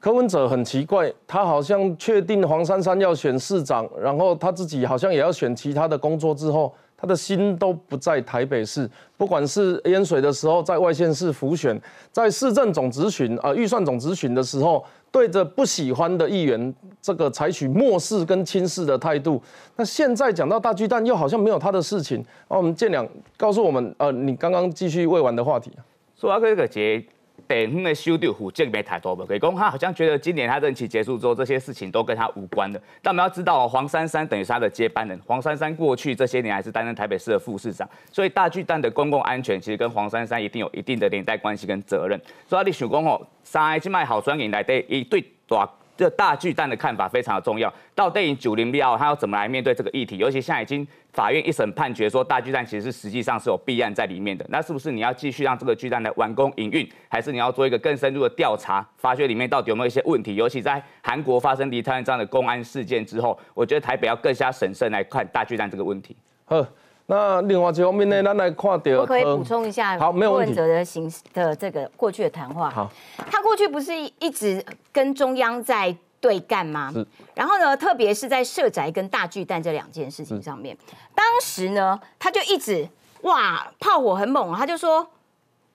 柯文哲很奇怪，他好像确定黄珊珊要选市长，然后他自己好像也要选其他的工作之后，他的心都不在台北市。不管是淹水的时候在外县市浮选，在市政总咨询啊预算总咨询的时候，对着不喜欢的议员这个采取漠视跟轻视的态度。那现在讲到大巨蛋，又好像没有他的事情。那我们建良告诉我们，呃，你刚刚继续未完的话题。说这个节。地方的修掉虎证没太多吧？可以讲他好像觉得今年他任期结束之后，这些事情都跟他无关的。但我们要知道，黄珊珊等于是他的接班人。黄珊珊过去这些年还是担任台北市的副市长，所以大巨蛋的公共安全其实跟黄珊珊一定有一定的连带关系跟责任。所以你想讲哦，三 A 去卖好专营来对一对大。这大巨蛋的看法非常的重要。到电影九零六，他要怎么来面对这个议题？尤其现在已经法院一审判决说，大巨蛋其实是实际上是有弊案在里面的。那是不是你要继续让这个巨蛋来完工营运，还是你要做一个更深入的调查，发掘里面到底有没有一些问题？尤其在韩国发生离太这样的公安事件之后，我觉得台北要更加审慎来看大巨蛋这个问题。好。那另外一方面呢，咱来看到，我可以补充一下，好，没有问题。的行的这个过去的谈话，好，他过去不是一直跟中央在对干吗？然后呢，特别是在社宅跟大巨蛋这两件事情上面，当时呢，他就一直哇，炮火很猛，他就说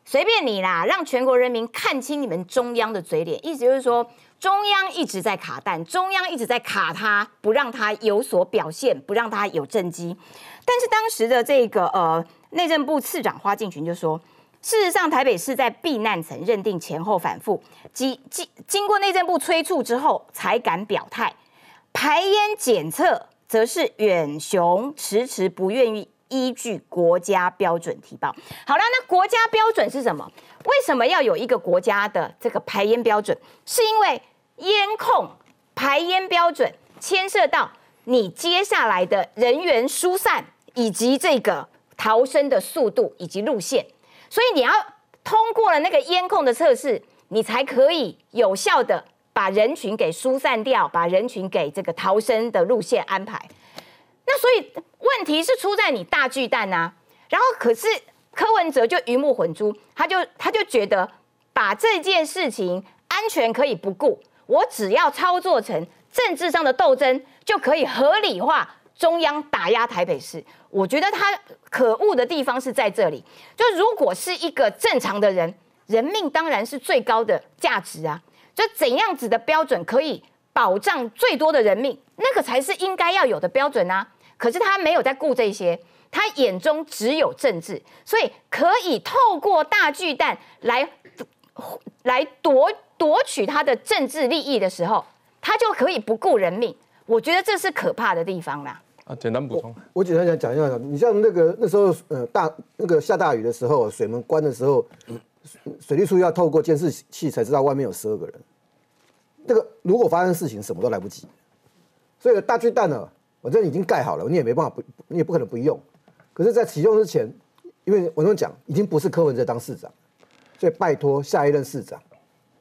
随便你啦，让全国人民看清你们中央的嘴脸，意思就是说。中央一直在卡弹，中央一直在卡他，不让他有所表现，不让他有政绩。但是当时的这个呃内政部次长花敬群就说，事实上台北市在避难层认定前后反复，经经经过内政部催促之后才敢表态。排烟检测则是远雄迟迟不愿意依据国家标准提报。好了，那国家标准是什么？为什么要有一个国家的这个排烟标准？是因为烟控排烟标准牵涉到你接下来的人员疏散以及这个逃生的速度以及路线，所以你要通过了那个烟控的测试，你才可以有效的把人群给疏散掉，把人群给这个逃生的路线安排。那所以问题是出在你大巨蛋啊，然后可是。柯文哲就鱼目混珠，他就他就觉得把这件事情安全可以不顾，我只要操作成政治上的斗争，就可以合理化中央打压台北市。我觉得他可恶的地方是在这里，就如果是一个正常的人，人命当然是最高的价值啊，就怎样子的标准可以保障最多的人命，那个才是应该要有的标准啊。可是他没有在顾这些。他眼中只有政治，所以可以透过大巨蛋来来夺夺取他的政治利益的时候，他就可以不顾人命。我觉得这是可怕的地方啦。啊，简单补充，我简单讲讲一下，你像那个那时候呃大那个下大雨的时候，水门关的时候，水利处要透过监视器才知道外面有十二个人。那个如果发生事情，什么都来不及。所以大巨蛋呢，我这已经盖好了，你也没办法不，你也不可能不用。可是，在启用之前，因为我跟讲，已经不是柯文哲当市长，所以拜托下一任市长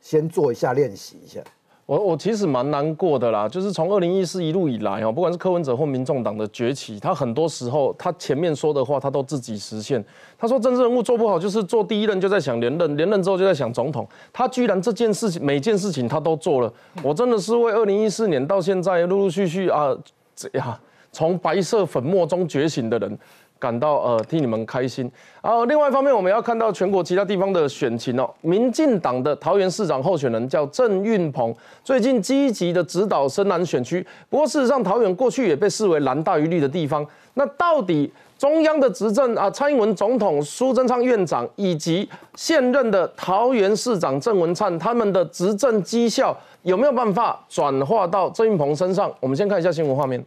先做一下练习一下。我我其实蛮难过的啦，就是从二零一四一路以来哦，不管是柯文哲或民众党的崛起，他很多时候他前面说的话，他都自己实现。他说政治人物做不好，就是做第一任就在想连任，连任之后就在想总统。他居然这件事情每件事情他都做了，我真的是为二零一四年到现在陆陆续续啊，这样从白色粉末中觉醒的人。感到呃替你们开心。然后另外一方面，我们要看到全国其他地方的选情哦。民进党的桃园市长候选人叫郑运鹏，最近积极的指导深蓝选区。不过事实上，桃园过去也被视为蓝大于绿的地方。那到底中央的执政啊，蔡英文总统、苏贞昌院长以及现任的桃园市长郑文灿，他们的执政绩效有没有办法转化到郑运鹏身上？我们先看一下新闻画面。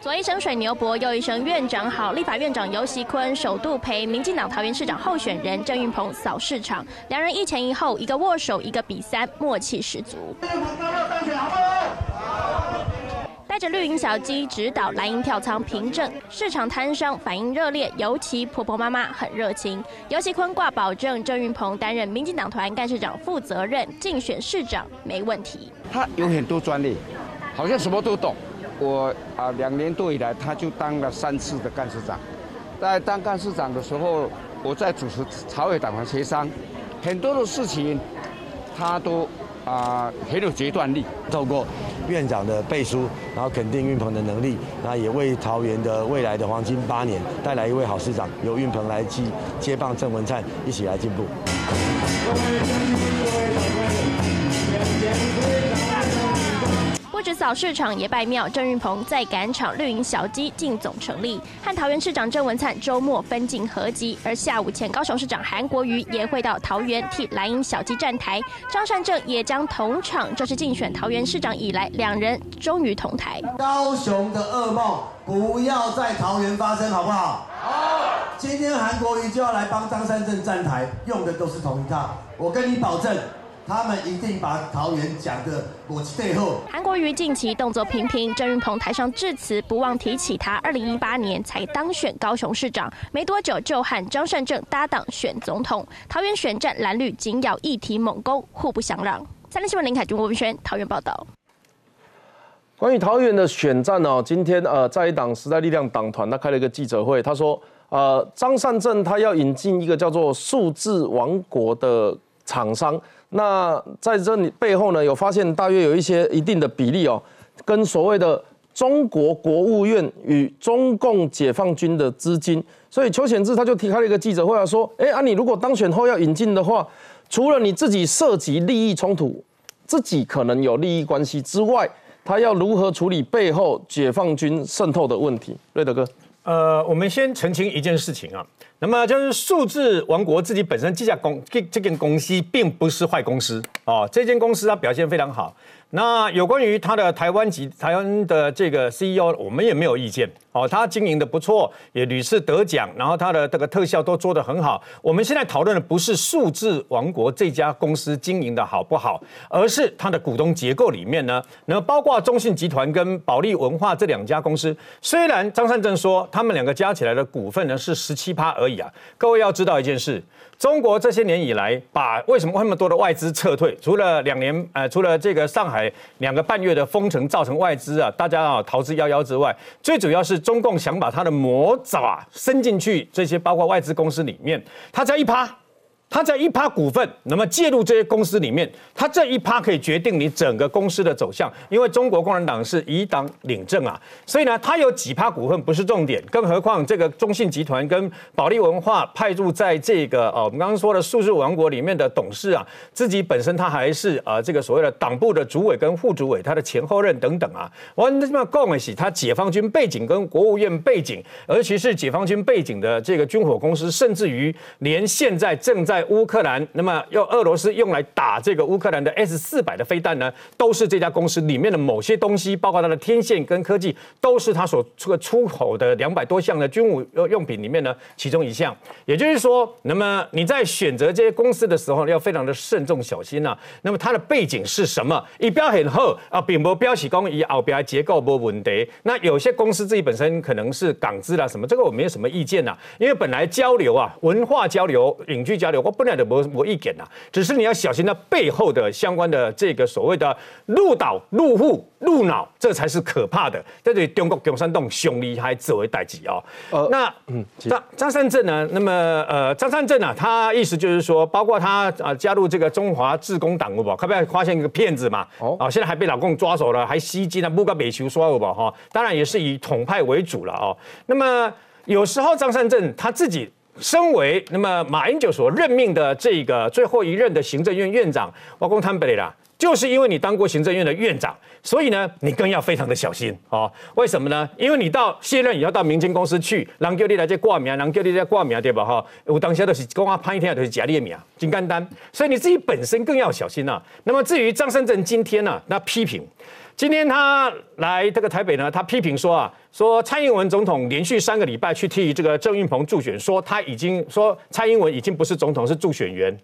左一声水牛伯，右一声院长好。立法院长游锡坤首度陪民进党桃园市长候选人郑运鹏扫市场，两人一前一后，一个握手，一个比三，默契十足。带着绿营小鸡指导蓝营跳仓凭证，市场摊商反应热烈，尤其婆婆妈妈很热情。尤其坤挂保证，郑运鹏担任民进党团干事长负责任，竞选市长没问题。他有很多专利，好像什么都懂。我啊，两年多以来，他就当了三次的干事长。在当干事长的时候，我在主持朝野党团协商，很多的事情他都啊很有决断力。透过院长的背书，然后肯定运鹏的能力，那也为桃园的未来的黄金八年带来一位好市长，由运鹏来接接棒郑文灿，一起来进步。不止扫市场，也拜庙。郑运鹏在赶场绿营小鸡进总成立，和桃园市长郑文灿周末分进合集。而下午前高雄市长韩国瑜也会到桃园替蓝营小鸡站台，张善政也将同场。这是竞选桃园市长以来，两人终于同台。高雄的噩梦不要在桃园发生，好不好？好。今天韩国瑜就要来帮张善政站台，用的都是同一套。我跟你保证。他们一定把桃园讲的我背后。韩国瑜近期动作频频，郑云鹏台上致辞不忘提起他二零一八年才当选高雄市长，没多久就和张善政搭档选总统。桃园选战蓝绿紧咬一提猛攻，互不相让。三立新闻林凯君、郭文轩桃园报道。关于桃园的选战呢，今天呃，在一党时代力量党团他开了一个记者会，他说呃，张善政他要引进一个叫做数字王国的厂商。那在这里背后呢，有发现大约有一些一定的比例哦，跟所谓的中国国务院与中共解放军的资金，所以邱显志他就提开了一个记者会啊，说，哎啊，你如果当选后要引进的话，除了你自己涉及利益冲突，自己可能有利益关系之外，他要如何处理背后解放军渗透的问题？瑞德哥，呃，我们先澄清一件事情啊。那么就是数字王国自己本身这家公这这间公司并不是坏公司哦，这间公司它表现非常好。那有关于他的台湾籍台湾的这个 CEO，我们也没有意见哦，他经营的不错，也屡次得奖，然后他的这个特效都做得很好。我们现在讨论的不是数字王国这家公司经营的好不好，而是它的股东结构里面呢，那包括中信集团跟保利文化这两家公司，虽然张善政说他们两个加起来的股份呢是十七趴而已啊，各位要知道一件事。中国这些年以来，把为什么那么多的外资撤退？除了两年，呃，除了这个上海两个半月的封城造成外资啊，大家啊逃之夭夭之外，最主要是中共想把他的魔爪伸进去这些包括外资公司里面，他只要一趴。他在一趴股份，那么介入这些公司里面，他这一趴可以决定你整个公司的走向。因为中国共产党是以党领政啊，所以呢，他有几趴股份不是重点。更何况这个中信集团跟保利文化派驻在这个哦，我们刚刚说的数字王国里面的董事啊，自己本身他还是啊这个所谓的党部的主委跟副主委，他的前后任等等啊。我那么恭喜他解放军背景跟国务院背景，尤其是解放军背景的这个军火公司，甚至于连现在正在乌克兰，那么用俄罗斯用来打这个乌克兰的 S 四百的飞弹呢，都是这家公司里面的某些东西，包括它的天线跟科技，都是它所出出口的两百多项的军武用品里面呢其中一项。也就是说，那么你在选择这些公司的时候，要非常的慎重小心呐。那么它的背景是什么？以标很厚啊，并不标起公以后边结构不稳定。那有些公司自己本身可能是港资啦什么，这个我没有什么意见呐，因为本来交流啊，文化交流、影剧交流。我本来的我我意见呐，只是你要小心它背后的相关的这个所谓的入岛入户入脑，这才是可怕的。这对中国共产党凶厉害作为代际哦。呃，那嗯，张张三镇呢？那么呃，张三镇呢？他意思就是说，包括他啊加入这个中华自工党，不不，可不可以发现一个骗子嘛？哦，啊，现在还被老公抓走了，还吸金啊，不搞美球刷不不哈？当然也是以统派为主了哦。那么有时候张三镇他自己。身为那么马英九所任命的这个最后一任的行政院院长，我讲坦白啦，就是因为你当过行政院的院长，所以呢，你更要非常的小心哦。为什么呢？因为你到卸任也要到民间公司去，人叫你来这挂名，人叫你来挂名，对吧？哈，我当下都是讲啊，潘一天都是假列名，金干单，所以你自己本身更要小心呐。那么至于张胜正今天呢，那批评。今天他来这个台北呢，他批评说啊，说蔡英文总统连续三个礼拜去替这个郑运鹏助选，说他已经说蔡英文已经不是总统，是助选员。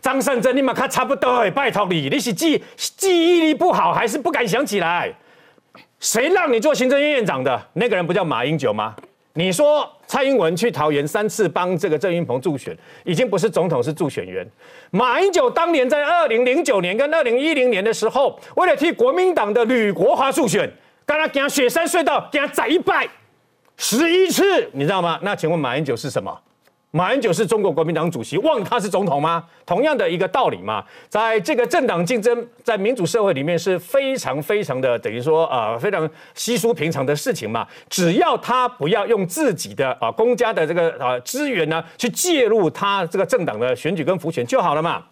张胜珍，你们看差不多，拜托你，你是记记忆力不好，还是不敢想起来？谁让你做行政院院长的？那个人不叫马英九吗？你说蔡英文去桃园三次帮这个郑云鹏助选，已经不是总统是助选员。马英九当年在二零零九年跟二零一零年的时候，为了替国民党的吕国华助选，跟他他雪山隧道给他宰一拜十一次，你知道吗？那请问马英九是什么？马英九是中国国民党主席，忘他是总统吗？同样的一个道理嘛，在这个政党竞争，在民主社会里面是非常非常的等于说啊非常稀疏平常的事情嘛。只要他不要用自己的啊公家的这个啊资源呢去介入他这个政党的选举跟浮选就好了嘛。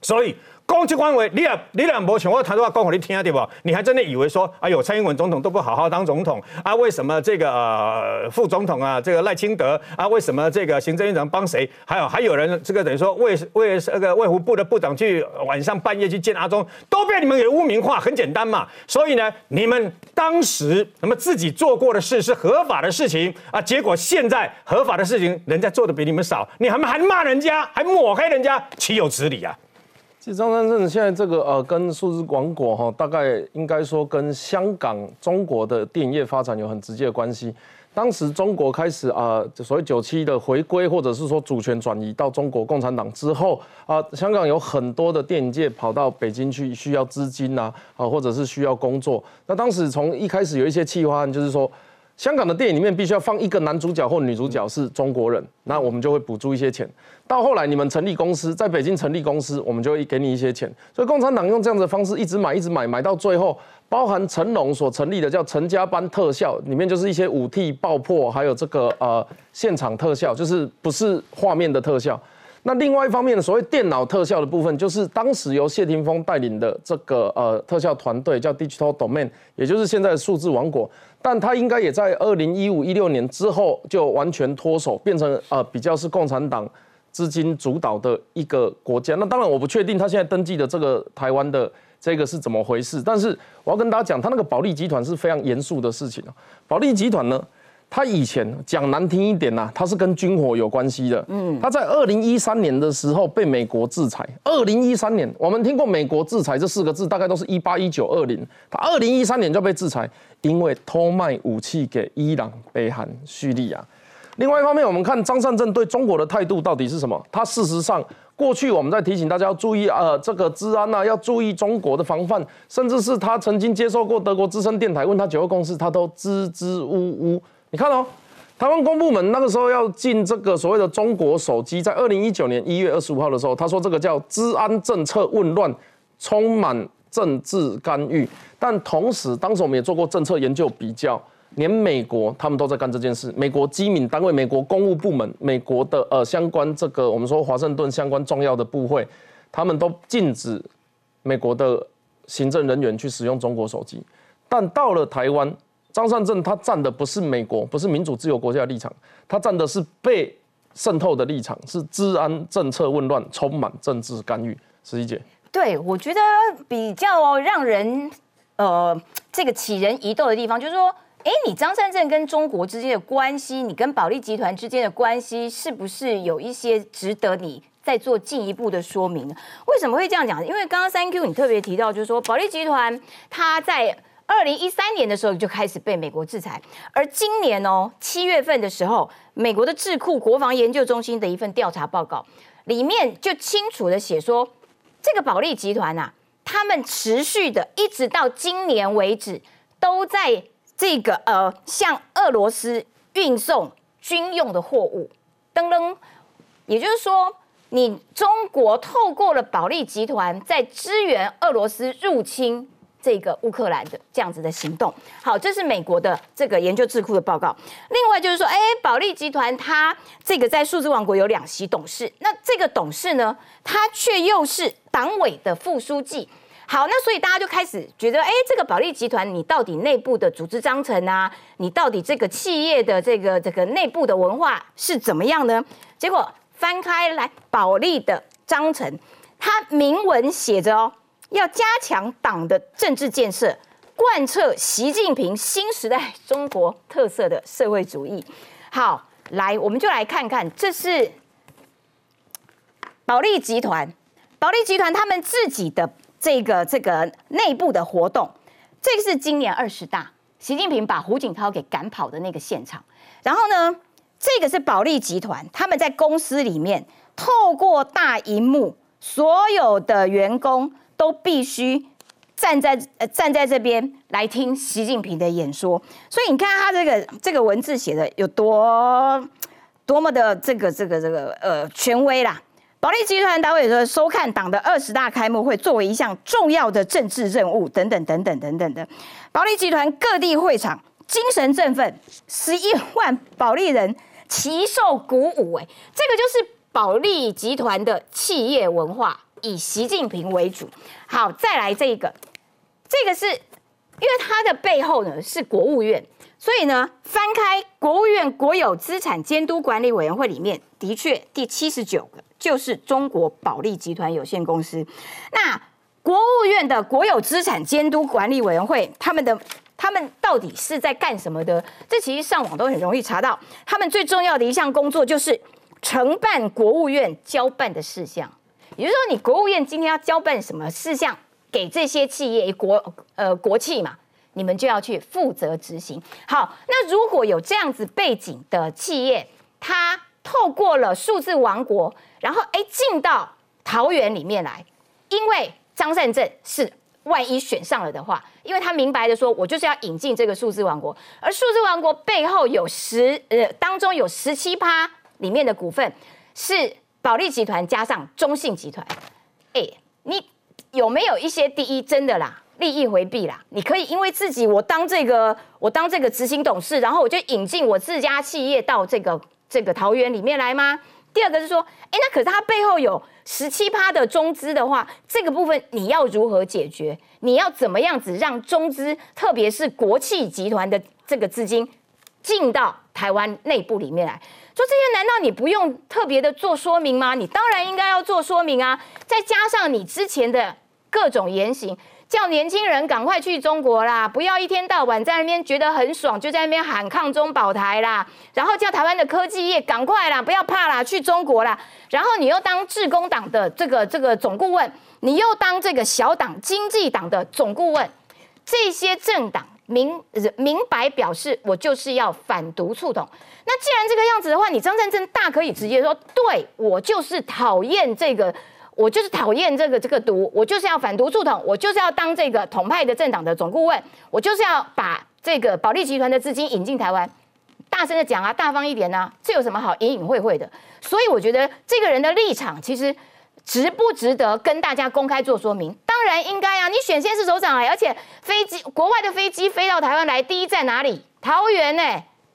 所以。公职官位，你俩你俩无像我谈话讲给你听对不？你还真的以为说，哎呦，蔡英文总统都不好好当总统啊？为什么这个副总统啊，这个赖清德啊，为什么这个行政院长帮谁？还有还有人这个等于说为为那个卫福部的部长去晚上半夜去见阿中，都被你们给污名化，很简单嘛。所以呢，你们当时那么自己做过的事是合法的事情啊，结果现在合法的事情人家做的比你们少，你还还骂人家，还抹黑人家，岂有此理啊？张三正现在这个呃，跟数字王国哈，大概应该说跟香港、中国的电影业发展有很直接的关系。当时中国开始啊，所谓九七的回归，或者是说主权转移到中国共产党之后啊，香港有很多的电影界跑到北京去，需要资金呐啊，或者是需要工作。那当时从一开始有一些企划案，就是说。香港的电影里面必须要放一个男主角或女主角是中国人，那我们就会补助一些钱。到后来你们成立公司，在北京成立公司，我们就会给你一些钱。所以共产党用这样的方式一直买，一直买，买到最后，包含成龙所成立的叫陈家班特效，里面就是一些武替爆破，还有这个呃现场特效，就是不是画面的特效。那另外一方面，所谓电脑特效的部分，就是当时由谢霆锋带领的这个呃特效团队叫 Digital Domain，也就是现在的数字王国。但他应该也在二零一五一六年之后就完全脱手，变成呃比较是共产党资金主导的一个国家。那当然我不确定他现在登记的这个台湾的这个是怎么回事。但是我要跟大家讲，他那个保利集团是非常严肃的事情保利集团呢？他以前讲难听一点呐，他是跟军火有关系的。嗯，他在二零一三年的时候被美国制裁。二零一三年，我们听过美国制裁这四个字，大概都是一八一九二零。他二零一三年就被制裁，因为偷卖武器给伊朗、北韩、叙利亚。另外一方面，我们看张善政对中国的态度到底是什么？他事实上过去我们在提醒大家要注意呃这个治安呐，要注意中国的防范，甚至是他曾经接受过德国资深电台问他九二共识，他都支支吾吾。你看哦，台湾公部门那个时候要进这个所谓的中国手机，在二零一九年一月二十五号的时候，他说这个叫治安政策混乱，充满政治干预。但同时，当时我们也做过政策研究比较，连美国他们都在干这件事。美国机敏单位、美国公务部门、美国的呃相关这个我们说华盛顿相关重要的部会，他们都禁止美国的行政人员去使用中国手机。但到了台湾。张善政他站的不是美国，不是民主自由国家的立场，他站的是被渗透的立场，是治安政策混乱，充满政治干预。十一姐，对我觉得比较让人呃这个起人疑窦的地方，就是说，哎，你张善政跟中国之间的关系，你跟保利集团之间的关系，是不是有一些值得你再做进一步的说明？为什么会这样讲？因为刚刚三 Q 你特别提到，就是说保利集团它在。二零一三年的时候就开始被美国制裁，而今年哦七月份的时候，美国的智库国防研究中心的一份调查报告里面就清楚的写说，这个保利集团呐，他们持续的一直到今年为止，都在这个呃向俄罗斯运送军用的货物，噔噔，也就是说，你中国透过了保利集团在支援俄罗斯入侵。这个乌克兰的这样子的行动，好，这是美国的这个研究智库的报告。另外就是说，哎，保利集团它这个在数字王国有两席董事，那这个董事呢，他却又是党委的副书记。好，那所以大家就开始觉得，哎，这个保利集团你到底内部的组织章程啊，你到底这个企业的这个这个内部的文化是怎么样呢？结果翻开来，保利的章程，它明文写着哦。要加强党的政治建设，贯彻习近平新时代中国特色的社会主义。好，来，我们就来看看，这是保利集团，保利集团他们自己的这个这个内部的活动。这个是今年二十大，习近平把胡锦涛给赶跑的那个现场。然后呢，这个是保利集团他们在公司里面透过大荧幕，所有的员工。都必须站在呃站在这边来听习近平的演说，所以你看他这个这个文字写的有多多么的这个这个这个呃权威啦。保利集团党委说，收看党的二十大开幕会作为一项重要的政治任务，等等等等等等的。保利集团各地会场精神振奋，十一万保利人齐受鼓舞。哎，这个就是保利集团的企业文化，以习近平为主。好，再来这一个，这个是因为它的背后呢是国务院。所以呢，翻开国务院国有资产监督管理委员会里面，的确第七十九个就是中国保利集团有限公司。那国务院的国有资产监督管理委员会，他们的他们到底是在干什么的？这其实上网都很容易查到。他们最重要的一项工作就是承办国务院交办的事项，也就是说，你国务院今天要交办什么事项给这些企业国呃国企嘛？你们就要去负责执行。好，那如果有这样子背景的企业，它透过了数字王国，然后哎进到桃园里面来，因为张善政是万一选上了的话，因为他明白的说，我就是要引进这个数字王国，而数字王国背后有十呃当中有十七趴里面的股份是保利集团加上中信集团，哎，你有没有一些第一真的啦？利益回避啦，你可以因为自己我当这个我当这个执行董事，然后我就引进我自家企业到这个这个桃园里面来吗？第二个是说，哎，那可是它背后有十七趴的中资的话，这个部分你要如何解决？你要怎么样子让中资，特别是国企集团的这个资金进到台湾内部里面来？说这些难道你不用特别的做说明吗？你当然应该要做说明啊！再加上你之前的各种言行。叫年轻人赶快去中国啦！不要一天到晚在那边觉得很爽，就在那边喊抗中保台啦。然后叫台湾的科技业赶快啦，不要怕啦，去中国啦。然后你又当致公党的这个这个总顾问，你又当这个小党经济党的总顾问，这些政党明明白表示我就是要反独促统。那既然这个样子的话，你张善政大可以直接说，对我就是讨厌这个。我就是讨厌这个这个毒，我就是要反毒促统，我就是要当这个统派的政党的总顾问，我就是要把这个保利集团的资金引进台湾，大声的讲啊，大方一点呢，这有什么好隐隐晦晦的？所以我觉得这个人的立场其实值不值得跟大家公开做说明？当然应该啊，你选先是首长哎，而且飞机国外的飞机飞到台湾来，第一在哪里？桃园呢？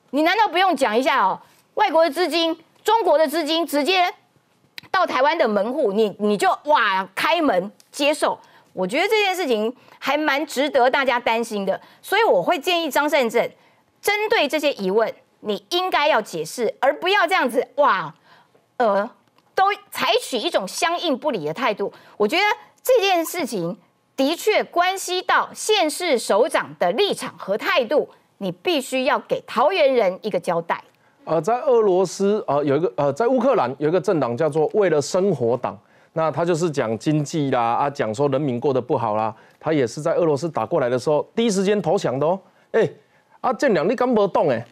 你难道不用讲一下哦？外国的资金，中国的资金直接。到台湾的门户，你你就哇开门接受，我觉得这件事情还蛮值得大家担心的，所以我会建议张善政针对这些疑问，你应该要解释，而不要这样子哇，呃，都采取一种相应不理的态度。我觉得这件事情的确关系到县市首长的立场和态度，你必须要给桃园人一个交代。呃，在俄罗斯，呃，有一个呃，在乌克兰有一个政党叫做为了生活党，那他就是讲经济啦，啊，讲说人民过得不好啦，他也是在俄罗斯打过来的时候第一时间投降的哦。哎，啊，建良你敢无懂哎？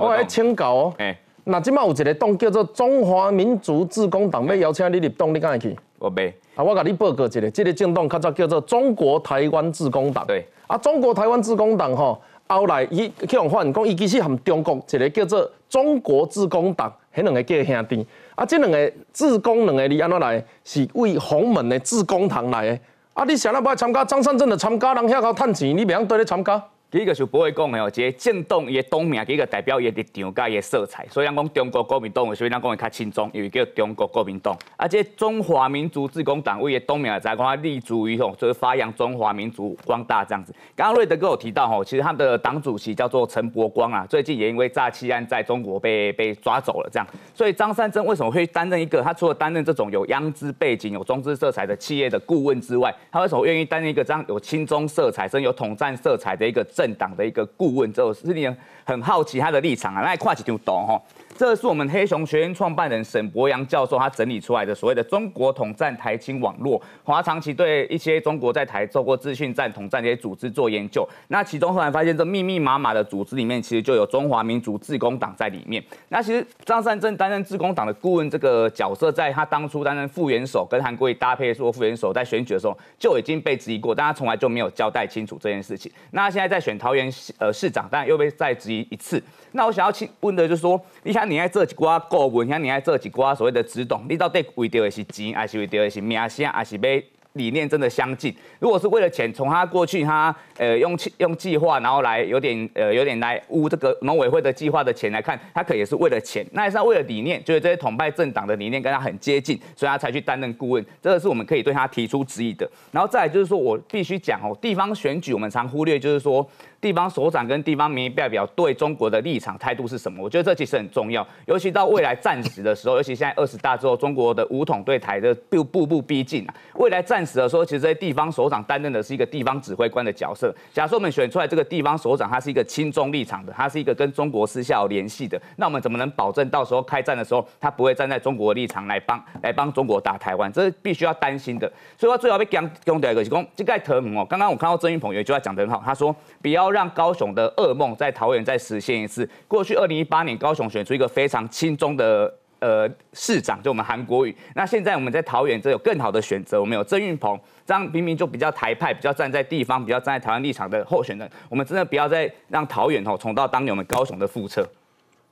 我来清稿哦。哎，那今麦有一个党叫做中华民族自工党，要邀请你入党，你敢会去？我没。啊，我甲你报告一个，这个政党较早叫做中国台湾自工党。对。啊，中国台湾自工党吼。后来伊去用发现讲，伊其实含中国一个叫做中国自工党，迄两个叫兄弟。啊，这两个自工两个字安怎来？是为洪门的自工堂来的。啊，你想要不爱参加张善政的参加，人遐个趁钱，你袂晓缀咧参加？第一个是不会讲的哦，一个政党伊的党名，一个代表伊的立场甲伊的色彩，所以咱讲中国国民党，所以咱讲会较轻松，因为叫中国国民党。啊，这中华民族自工党位的党名在讲它立足于吼，就是发扬中华民族光大这样子。刚刚瑞德哥有提到吼，其实他们的党主席叫做陈伯光啊，最近也因为诈欺案在中国被被抓走了这样。所以张善政为什么会担任一个？他除了担任这种有央资背景、有中资色彩的企业的顾问之外，他为什么愿意担任一个这样有亲中色彩、甚至有统战色彩的一个？政党的一个顾问，之后是你很好奇他的立场啊，那跨几就懂哈。这是我们黑熊学院创办人沈博阳教授他整理出来的所谓的中国统战台青网络，他长期对一些中国在台做过资讯战、统战这些组织做研究。那其中后来发现，这密密麻麻的组织里面，其实就有中华民族自工党在里面。那其实张善政担任自工党的顾问这个角色，在他当初担任副元首，跟韩国瑜搭配做副元首，在选举的时候就已经被质疑过，但他从来就没有交代清楚这件事情。那现在在选桃园呃市长，但又被再质疑一次。那我想要请问的就是说，你看你爱做一寡顾问，遐你爱这几瓜所谓的指董，你到底为着的是钱，还是为着的是名声，还是要？理念真的相近。如果是为了钱，从他过去他呃用用计划，然后来有点呃有点来污这个农委会的计划的钱来看，他可也是为了钱。那也是为了理念，就是这些统派政党的理念跟他很接近，所以他才去担任顾问。这个是我们可以对他提出质疑的。然后再来就是说我必须讲哦，地方选举我们常忽略，就是说。地方首长跟地方民意代表对中国的立场态度是什么？我觉得这其实很重要，尤其到未来战时的时候，尤其现在二十大之后，中国的武统对台的步步步逼近啊。未来战时的时候，其实这些地方首长担任的是一个地方指挥官的角色。假设我们选出来这个地方首长，他是一个亲中立场的，他是一个跟中国私下有联系的，那我们怎么能保证到时候开战的时候，他不会站在中国的立场来帮来帮中国打台湾？这是必须要担心的。所以，我最好被讲讲第二个是讲这个特姆哦。刚刚我看到郑云鹏有一句话讲得很好，他说不要让高雄的噩梦在桃园再实现一次。过去二零一八年高雄选出一个非常轻松的呃市长，就我们韩国瑜。那现在我们在桃园这有更好的选择，我们有郑运鹏，这样明明就比较台派，比较站在地方，比较站在台湾立场的候选人。我们真的不要再让桃园哦重蹈当年我们高雄的覆辙。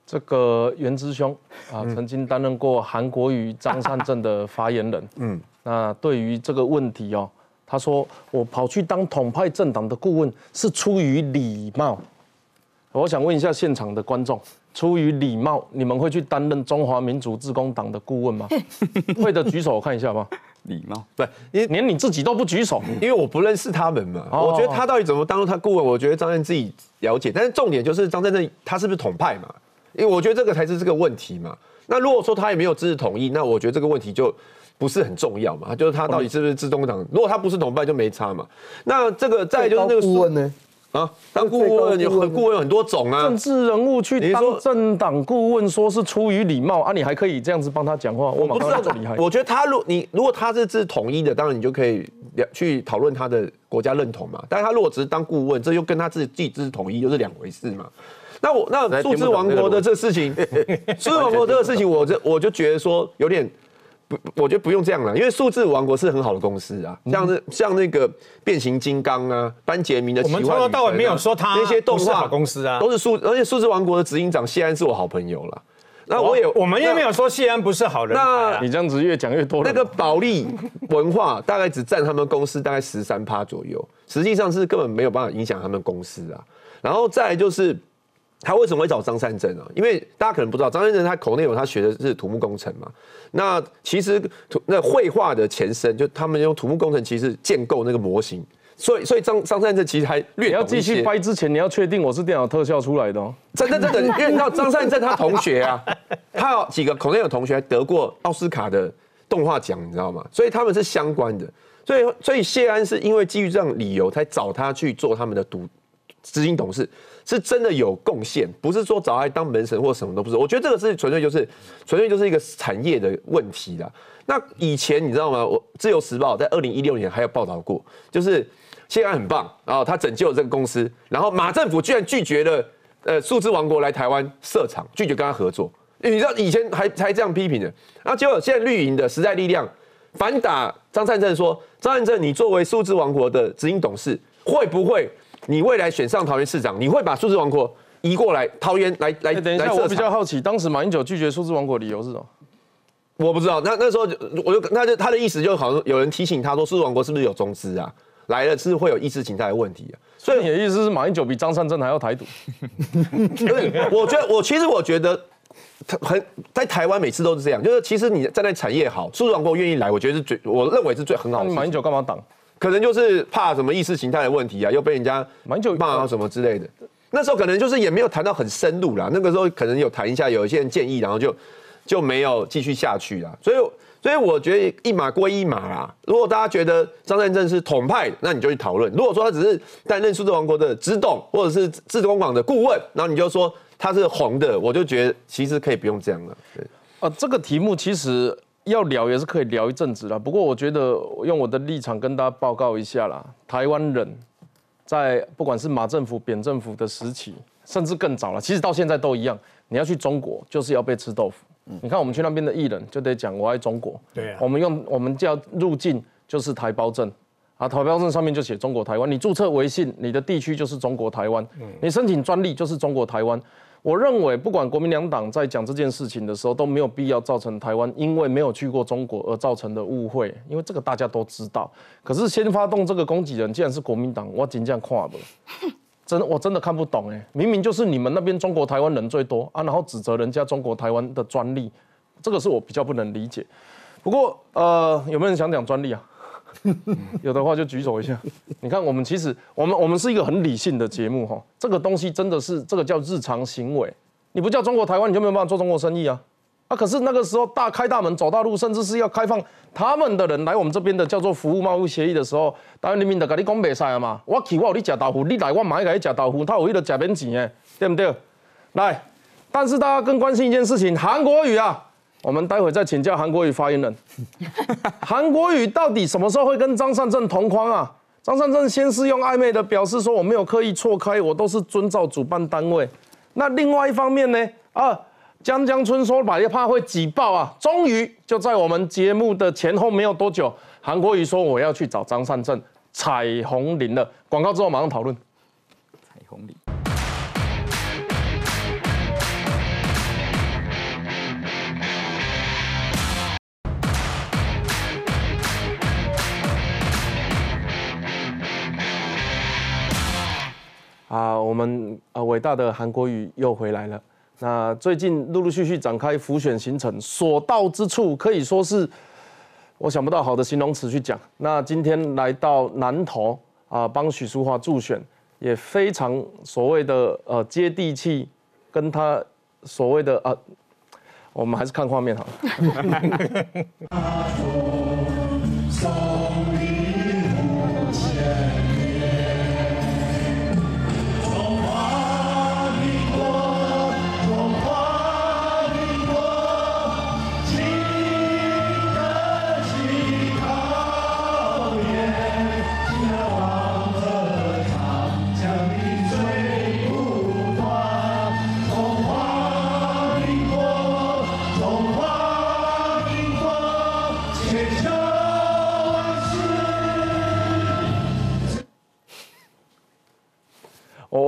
这个袁之兄啊，曾经担任过韩国瑜、张善政的发言人。嗯，那对于这个问题哦。他说：“我跑去当统派政党的顾问是出于礼貌。我想问一下现场的观众，出于礼貌，你们会去担任中华民族自公党的顾问吗？会的举手，我看一下吧。礼貌，不，连连你自己都不举手，因为我不认识他们嘛。我觉得他到底怎么当他顾问，我觉得张震自己了解。但是重点就是张震震他是不是统派嘛？因为我觉得这个才是这个问题嘛。那如果说他也没有支持统一，那我觉得这个问题就。”不是很重要嘛？就是他到底是不是自动党？如果他不是同派，就没差嘛。那这个再就是那个顾问呢？啊，当顾问有很顾问有很多种啊。政治人物去当政党顾问，说是出于礼貌啊，你还可以这样子帮他讲话。我不知道这么厉害。我觉得他如你如果他是自统一的，当然你就可以去讨论他的国家认同嘛。但是他如果只是当顾问，这又跟他自己自己支持统一又是两回事嘛。那我那数字王国的这事情，数字王国这个事情，我这我就觉得说有点。不，我觉得不用这样了，因为数字王国是很好的公司啊，像是像那个变形金刚啊、班杰明的奇幻我们从头到尾没有说他那些动画公司啊，都是数，而且数字王国的执行长谢安是我好朋友了。那我也，我们也没有说谢安不是好人。那你这样子越讲越多。那个保利文化大概只占他们公司大概十三趴左右，实际上是根本没有办法影响他们公司啊。然后再就是。他为什么会找张善政啊？因为大家可能不知道，张善政他口内有他学的是土木工程嘛。那其实土那绘画的前身，就他们用土木工程其实建构那个模型。所以所以张张善政其实还略要继续拍之前，你要确定我是电脑特效出来的哦。真的真的，因为你知道张善政他同学啊，他有几个口内有同学得过奥斯卡的动画奖，你知道吗？所以他们是相关的。所以所以谢安是因为基于这样理由才找他去做他们的独执行董事。是真的有贡献，不是说找来当门神或什么都不是。我觉得这个是纯粹就是，纯粹就是一个产业的问题啦。那以前你知道吗？我自由时报在二零一六年还有报道过，就是谢安很棒，然后他拯救了这个公司，然后马政府居然拒绝了呃数字王国来台湾设厂，拒绝跟他合作。你知道以前还还这样批评的，然后结果现在绿营的时代力量反打张善政说，张善政你作为数字王国的执行董事会不会？你未来选上桃园市长，你会把数字王国移过来桃园来来？等一下，我比较好奇，当时马英九拒绝数字王国理由是什么？我不知道。那那时候我就那就他的意思就好像有人提醒他说，数字王国是不是有中资啊？来了是会有意识形态的问题啊。所以你的意思是马英九比张善政还要台独？我觉得我其实我觉得他很在台湾每次都是这样，就是其实你站在产业好，数字王国愿意来，我觉得是最我认为是最很好的。马英九干嘛挡？可能就是怕什么意识形态的问题啊，又被人家骂啊什么之类的。那时候可能就是也没有谈到很深入啦，那个时候可能有谈一下，有一些人建议，然后就就没有继续下去啦。所以所以我觉得一码归一码啦。如果大家觉得张善政是统派，那你就去讨论；如果说他只是担任数字王国的直董或者是自公广的顾问，然后你就说他是红的，我就觉得其实可以不用这样了。对啊，这个题目其实。要聊也是可以聊一阵子啦，不过我觉得用我的立场跟大家报告一下啦。台湾人在不管是马政府、扁政府的时期，甚至更早了，其实到现在都一样。你要去中国，就是要被吃豆腐。你看我们去那边的艺人，就得讲我爱中国。对啊。我们用我们叫入境就是台胞证，啊，台胞证上面就写中国台湾。你注册微信，你的地区就是中国台湾。嗯。你申请专利就是中国台湾。我认为不管国民两党在讲这件事情的时候，都没有必要造成台湾因为没有去过中国而造成的误会，因为这个大家都知道。可是先发动这个攻击人，既然是国民党，我真这样看不，真的我真的看不懂哎，明明就是你们那边中国台湾人最多啊，然后指责人家中国台湾的专利，这个是我比较不能理解。不过呃，有没有人想讲专利啊？有的话就举手一下。你看，我们其实我们我们是一个很理性的节目哈。这个东西真的是这个叫日常行为。你不叫中国台湾，你就没有办法做中国生意啊。啊，可是那个时候大开大门走大路，甚至是要开放他们的人来我们这边的叫做服务贸易协议的时候，台湾人民就跟你讲袂使啊嘛。我去我有你吃豆腐，你来我马上给你吃豆腐，他有迄个吃免钱的，对不对？来，但是大家更关心一件事情，韩国语啊。我们待会再请教韩国瑜发言人，韩国瑜到底什么时候会跟张善政同框啊？张善政先是用暧昧的表示说我没有刻意错开，我都是遵照主办单位。那另外一方面呢？啊，江江春说百列怕会挤爆啊，终于就在我们节目的前后没有多久，韩国瑜说我要去找张善政彩虹林了。广告之后马上讨论。彩虹林。啊，我们啊伟大的韩国瑜又回来了。那最近陆陆续续展开浮选行程，所到之处可以说是我想不到好的形容词去讲。那今天来到南投啊，帮许淑华助选，也非常所谓的呃接地气，跟他所谓的啊，我们还是看画面好了。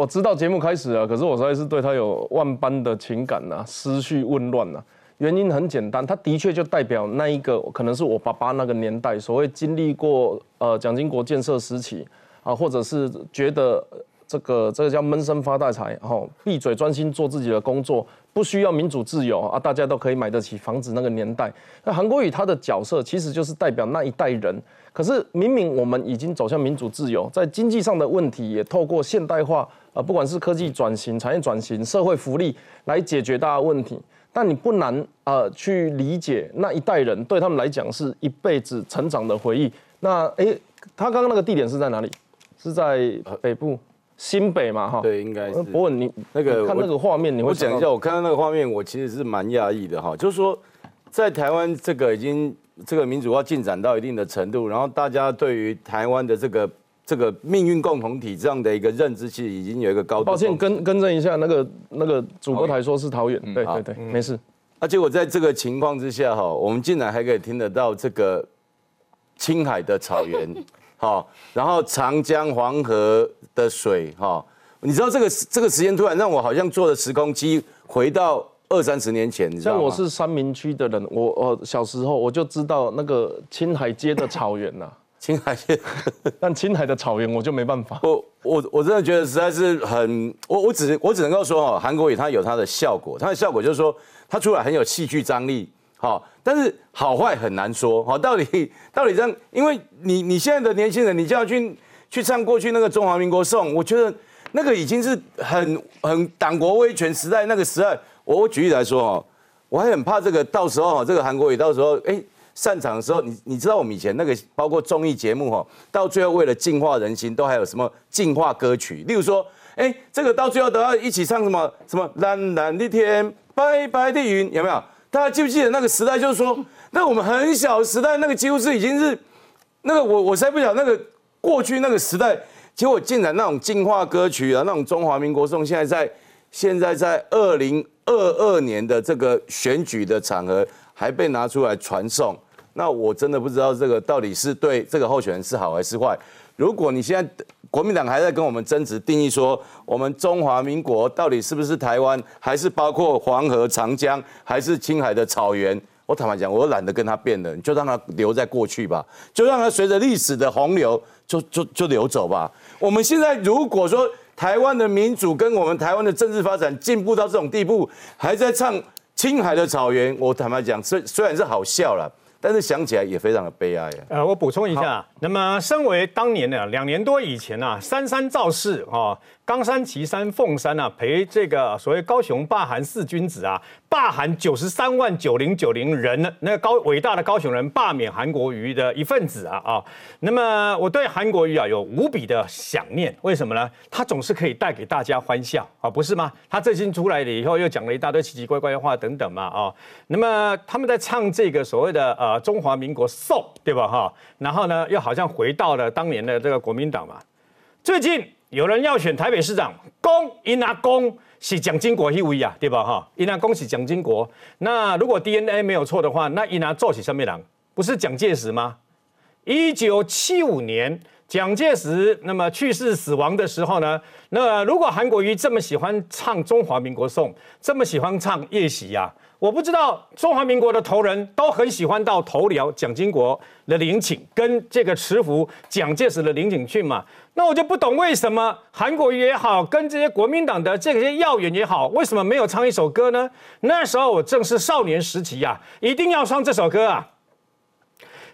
知道节目开始了，可是我实在是对他有万般的情感呐，思绪混乱呐。原因很简单，他的确就代表那一个可能是我爸爸那个年代，所谓经历过呃蒋经国建设时期啊，或者是觉得这个这个叫闷声发大财，然后闭嘴专心做自己的工作，不需要民主自由啊，大家都可以买得起房子那个年代。那韩国瑜他的角色其实就是代表那一代人。可是明明我们已经走向民主自由，在经济上的问题也透过现代化。啊，不管是科技转型、产业转型、社会福利来解决大家问题，但你不难啊去理解那一代人对他们来讲是一辈子成长的回忆。那哎，他刚刚那个地点是在哪里？是在北部新北嘛？哈，对，应该是。不过你那个看那个画面，你会讲一下。我看到那个画面，我其实是蛮讶异的哈。就是说，在台湾这个已经这个民主化进展到一定的程度，然后大家对于台湾的这个。这个命运共同体这样的一个认知，其实已经有一个高度。抱歉，更更正一下，那个那个主播台说是桃园，对对对，没事。那结果在这个情况之下，哈，我们竟然还可以听得到这个青海的草原，好，然后长江黄河的水，哈，你知道这个这个时间突然让我好像坐了时空机回到二三十年前，像我是三明区的人，我我小时候我就知道那个青海街的草原呐。青海街，但青海的草原我就没办法。我我我真的觉得实在是很，我我只我只能够说哦，韩国语它有它的效果，它的效果就是说它出来很有戏剧张力，好，但是好坏很难说，好，到底到底这样，因为你你现在的年轻人，你就要去去唱过去那个中华民国颂，我觉得那个已经是很很党国威权时代那个时代。我我举例来说哈，我还很怕这个到时候哈，这个韩国语到时候哎。散场的时候，你你知道我们以前那个包括综艺节目哈，到最后为了净化人心，都还有什么净化歌曲？例如说，哎，这个到最后都要一起唱什么什么蓝蓝的天，白白的云，有没有？大家记不记得那个时代？就是说，那我们很小时代，那个几乎是已经是那个我我才不晓那个过去那个时代，结果竟然那种净化歌曲啊，那种中华民国颂，现在在现在在二零二二年的这个选举的场合还被拿出来传颂。那我真的不知道这个到底是对这个候选人是好还是坏。如果你现在国民党还在跟我们争执定义，说我们中华民国到底是不是台湾，还是包括黄河、长江，还是青海的草原？我坦白讲，我懒得跟他辩了，你就让他留在过去吧，就让他随着历史的洪流就就就流走吧。我们现在如果说台湾的民主跟我们台湾的政治发展进步到这种地步，还在唱青海的草原，我坦白讲，虽虽然是好笑了。但是想起来也非常的悲哀啊。呃，我补充一下，那么身为当年呢两年多以前啊，三山造势啊。冈山、岐山、凤山啊，陪这个所谓高雄霸韩四君子啊，罢韩九十三万九零九零人呢，那个高伟大的高雄人罢免韩国瑜的一份子啊啊，那么我对韩国瑜啊有无比的想念，为什么呢？他总是可以带给大家欢笑啊，不是吗？他最近出来了以后，又讲了一大堆奇奇怪怪的话等等嘛啊，那么他们在唱这个所谓的呃中华民国颂，对吧哈？然后呢，又好像回到了当年的这个国民党嘛，最近。有人要选台北市长，公因阿公是蒋经国一位啊，对吧？哈，因阿公是蒋经国。那如果 DNA 没有错的话，那因阿做起上面人不是蒋介石吗？一九七五年蒋介石那么去世死亡的时候呢？那如果韩国瑜这么喜欢唱中华民国颂，这么喜欢唱夜袭呀？我不知道中华民国的头人都很喜欢到头寮蒋经国的陵寝，跟这个持服蒋介石的陵寝去嘛？那我就不懂为什么韩国瑜也好，跟这些国民党的这些要员也好，为什么没有唱一首歌呢？那时候我正是少年时期呀，一定要唱这首歌啊！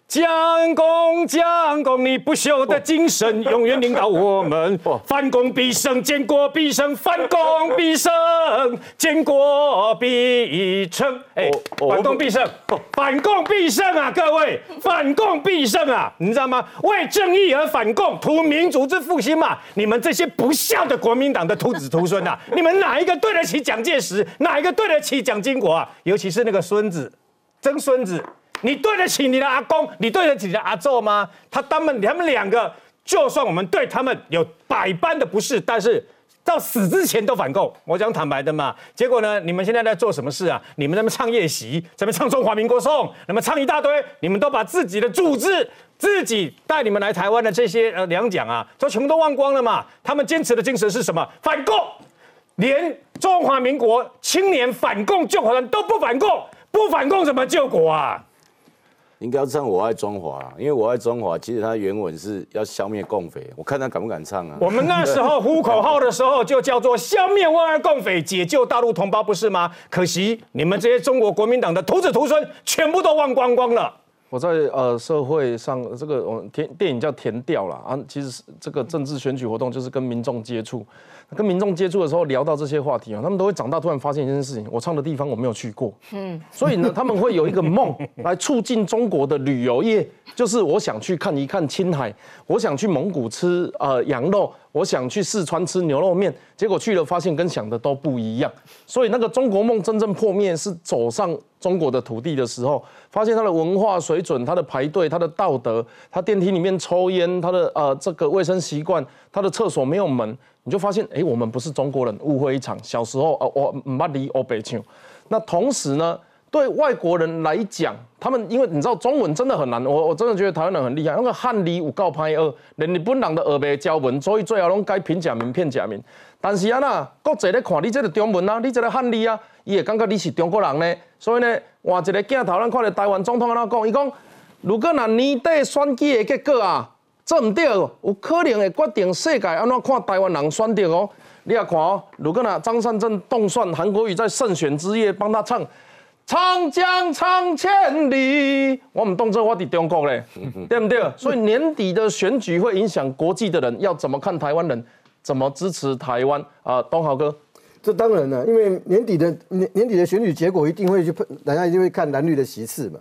将功将功，你不朽的精神永远领导我们。反攻必胜，建国必胜，反攻必胜，建国必成。哎，反攻必胜，反攻必胜啊！各位，反攻必胜啊！你知道吗？为正义而反共，图民族之复兴嘛！你们这些不孝的国民党的徒子徒孙啊，你们哪一个对得起蒋介石？哪一个对得起蒋经国啊？尤其是那个孙子，曾孙子。你对得起你的阿公，你对得起你的阿祖吗？他他们他们两个，就算我们对他们有百般的不是，但是到死之前都反共。我讲坦白的嘛。结果呢，你们现在在做什么事啊？你们在那唱夜袭，在那唱中华民国颂，那么唱一大堆，你们都把自己的组织、自己带你们来台湾的这些呃两蒋啊，都全部都忘光了嘛。他们坚持的精神是什么？反共，连中华民国青年反共救国团都不反共，不反共怎么救国啊？应该要唱《我爱中华》，因为《我爱中华》其实它原文是要消灭共匪，我看他敢不敢唱啊？我们那时候呼口号的时候就叫做消灭万恶共匪，解救大陆同胞，不是吗？可惜你们这些中国国民党的徒子徒孙全部都忘光光了。我在呃社会上这个我填电影叫填调啦啊，其实这个政治选举活动就是跟民众接触。跟民众接触的时候聊到这些话题啊，他们都会长大突然发现一件事情：我唱的地方我没有去过，嗯，所以呢，他们会有一个梦来促进中国的旅游业，就是我想去看一看青海，我想去蒙古吃呃羊肉，我想去四川吃牛肉面，结果去了发现跟想的都不一样，所以那个中国梦真正破灭是走上中国的土地的时候，发现他的文化水准、他的排队、他的道德、他电梯里面抽烟、他的呃这个卫生习惯、他的厕所没有门。你就发现，哎，我们不是中国人，误会一场。小时候，呃，我唔离欧北唱。那同时呢，对外国人来讲，他们因为你知道中文真的很难，我我真的觉得台湾人很厉害。那个汉字有够歹学，连日本人的学袂教文，所以最后拢改平假名片假名。但是啊呐，国际咧看你这个中文啊，你这个汉字啊，伊会感觉你是中国人呢。所以呢，换一个镜头，咱看到台湾总统安怎讲，伊讲，如果那年底选举的结果啊。做唔对，有可能会决定世界安怎看台湾人选择哦。你也看哦，如果那张善政动算韩国瑜在胜选之夜帮他唱《长江长千里》，我们动作我伫中国嘞，对不对？所以年底的选举会影响国际的人要怎么看台湾人，怎么支持台湾啊？东豪哥，这当然了，因为年底的年年底的选举结果一定会去，大家一定会看蓝绿的席次嘛。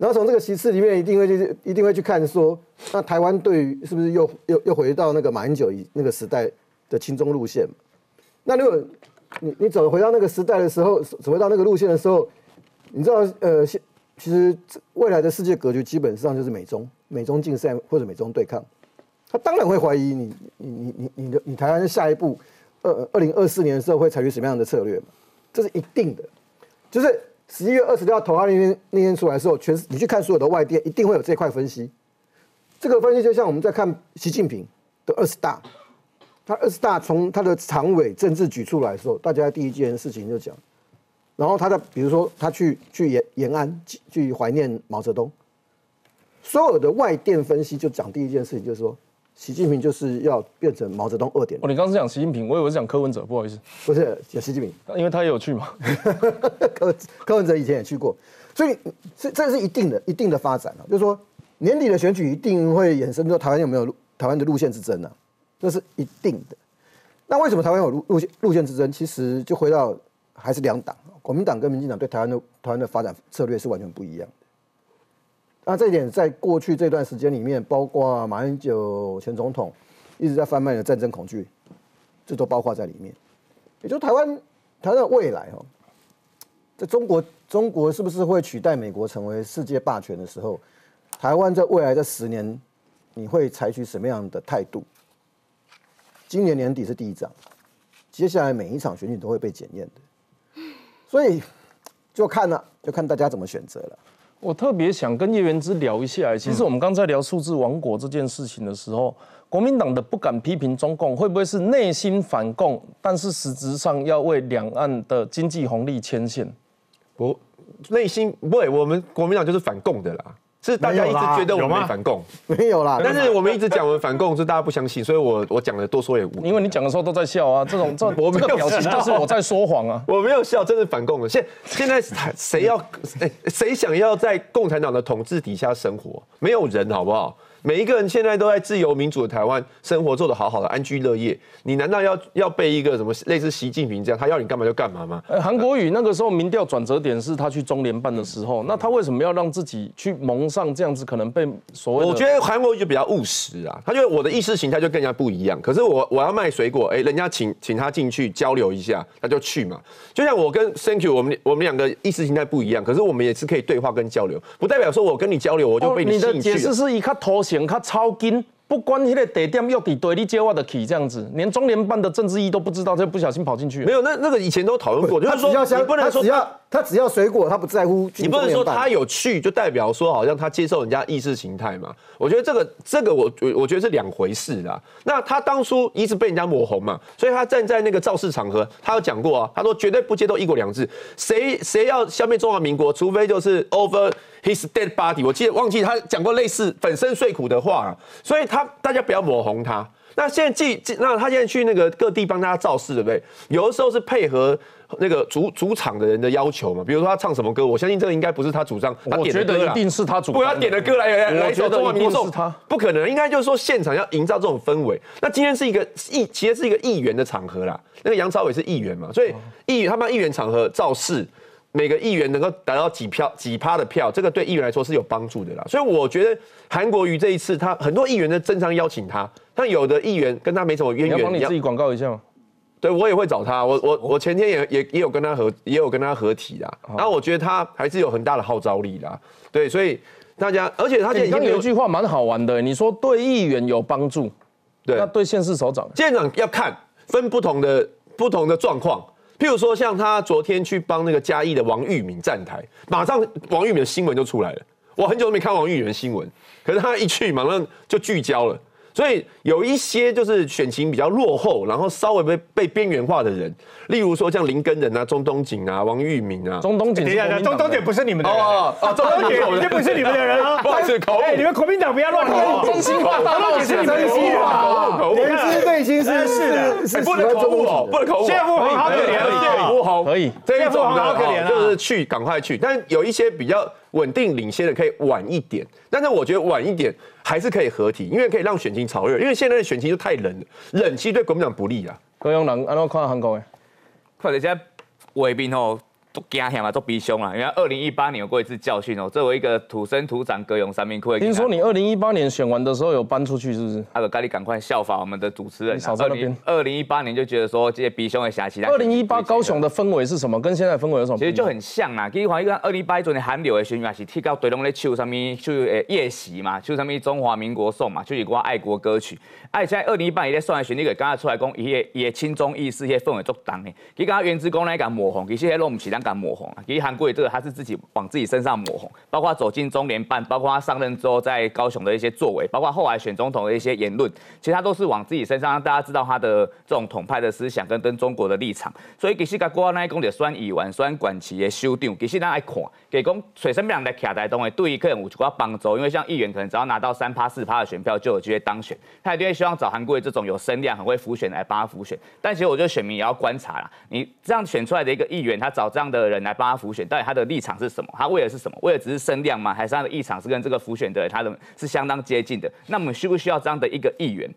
然后从这个席次里面，一定会去一定会去看说，那台湾对于是不是又又又回到那个马英九以那个时代的亲中路线？那如果你你走回到那个时代的时候，走回到那个路线的时候，你知道呃，其实未来的世界格局基本上就是美中美中竞赛或者美中对抗，他当然会怀疑你你你你你的你台湾下一步二二零二四年的时候会采取什么样的策略？这是一定的，就是。十一月二十六号投案那天那天出来的时候，全你去看所有的外电，一定会有这块分析。这个分析就像我们在看习近平的二十大，他二十大从他的常委政治举出来的时候，大家第一件事情就讲，然后他的比如说他去去延延安去去怀念毛泽东，所有的外电分析就讲第一件事情就是说，习近平就是要变成毛泽东二点哦，你刚刚是讲习近平，我以为是讲柯文哲，不好意思，不是讲习近平，因为他也有去嘛。柯柯文哲以前也去过，所以这这是一定的一定的发展啊，就是说年底的选举一定会衍生出台湾有没有路台湾的路线之争呢？这是一定的。那为什么台湾有路路线路线之争？其实就回到还是两党，国民党跟民进党对台湾的台湾的发展策略是完全不一样的。那这一点在过去这段时间里面，包括马英九前总统一直在贩卖的战争恐惧，这都包括在里面。也就台湾台湾的未来哦，在中国中国是不是会取代美国成为世界霸权的时候，台湾在未来这十年，你会采取什么样的态度？今年年底是第一仗，接下来每一场选举都会被检验的，所以就看了，就看大家怎么选择了。我特别想跟叶元之聊一下，其实我们刚才聊数字王国这件事情的时候，国民党的不敢批评中共，会不会是内心反共，但是实质上要为两岸的经济红利牵线？不，内心不会，我们国民党就是反共的啦。是大家一直觉得我们反共，没有啦。但是我们一直讲我们反共，是大家不相信，所以我我讲的多说也无。因为你讲的时候都在笑啊，这种这 我没有表情就是我在说谎啊。我没有笑，真是反共了。现现在谁要 谁想要在共产党的统治底下生活？没有人，好不好？每一个人现在都在自由民主的台湾生活，做得好好的，安居乐业。你难道要要被一个什么类似习近平这样，他要你干嘛就干嘛吗？韩国瑜那个时候民调转折点是他去中联办的时候，那他为什么要让自己去蒙上这样子可能被所谓？我觉得韩国瑜就比较务实啊，他觉得我的意识形态就更加不一样。可是我我要卖水果，哎，人家请请他进去交流一下，他就去嘛。就像我跟 Thank you，我们我们两个意识形态不一样，可是我们也是可以对话跟交流，不代表说我跟你交流我就被你的解释是一看头。钱他超紧，不管迄个地点要地对，你接我的起这样子，连中联办的政治意都不知道，就不小心跑进去。没有，那那个以前都讨论过，就是说你不能说只要他只要水果，他不在乎。你不能说他有去就代表说好像他接受人家意识形态嘛？我觉得这个这个我我觉得是两回事啦。那他当初一直被人家抹红嘛，所以他站在那个造势场合，他有讲过啊，他说绝对不接受一国两制，谁谁要消灭中华民国，除非就是 over。His dead body，我记得忘记他讲过类似粉身碎骨的话了，所以他大家不要抹红他。那现在既那他现在去那个各地帮大家造势，对不对？有的时候是配合那个主主场的人的要求嘛，比如说他唱什么歌，我相信这个应该不是他主张，我觉得一定是他主，不要点的歌来来来一首中华民国他不可能，应该就是说现场要营造这种氛围。那今天是一个议，其实是一个议员的场合啦，那个杨朝伟是议员嘛，所以议他们议员场合造势。每个议员能够达到几票几趴的票，这个对议员来说是有帮助的啦。所以我觉得韩国瑜这一次，他很多议员的正常邀请他，但有的议员跟他没什么渊源。你要帮你自己广告一下吗？对，我也会找他。我我我前天也也也有跟他合，也有跟他合体啦。然后我觉得他还是有很大的号召力啦。对，所以大家，而且他现在有一句话蛮好玩的，你说对议员有帮助，对，那对县市首长，县长要看分不同的不同的状况。譬如说，像他昨天去帮那个嘉义的王玉敏站台，马上王玉敏的新闻就出来了。我很久都没看王玉敏的新闻，可是他一去，马上就聚焦了。所以有一些就是选情比较落后，然后稍微被被边缘化的人，例如说像林根仁啊、中东锦啊、王玉明啊。中东锦，中东锦不是你们的人。哦哦，中东锦已经不是。你们的人啊，不好意思，口误。你们国民党不要乱口真心话大冒险，真心话，口误。连支背心是是是不能口误哦，不能口误。谢富宏好可怜，谢富宏可以，这一种好可怜就是去赶快去，但有一些比较。稳定领先的可以晚一点，但是我觉得晚一点还是可以合体，因为可以让选情炒热。因为现在的选情就太冷了，冷其实对国民党不利啊。高永人，安怎看韩国的？看人家外面吼。都惊吓嘛，都鼻凶啊。因为二零一八年有过一次教训哦。作为一个土生土长、歌咏三民库，听说你二零一八年选完的时候有搬出去，是不是？阿个咖喱赶快效法我们的主持人。少在那边。二零一八年就觉得说这些鼻凶的侠气。二零一八高雄的氛围是什么？跟现在氛围有什么？其实就很像啦。其实话，一个二零一八一年韩流的选举是提到对拢咧唱上面，就诶夜袭嘛，唱上面中华民国颂嘛，就是我爱国歌曲。哎，现在二零一八年咧算来选那个刚刚出来讲，伊个伊个亲中意识，迄氛围足重的。其实刚刚袁志公来讲抹红，其实迄拢唔是咱香港抹红啊。其实韩国瑜这个他是自己往自己身上抹红，包括走进中联办，包括他上任之后在高雄的一些作为，包括后来选总统的一些言论，其实他都是往自己身上让大家知道他的这种统派的思想跟跟中国的立场。所以其实个国内讲的选议员、选管旗的修订，其实咱爱看，给讲水生人来卡台东的，对于可能有一寡帮助，因为像议员可能只要拿到三趴四趴的选票就有机会当选，他一定会希望找韩国瑜这种有声量、很会浮选来帮他浮选。但其实我觉得选民也要观察啦，你这样选出来的一个议员，他找这样的人来帮他浮选，到底他的立场是什么？他为的是什么？为的只是声量吗？还是他的立场是跟这个浮选的他的是相当接近的？那我们需不需要这样的一个议员？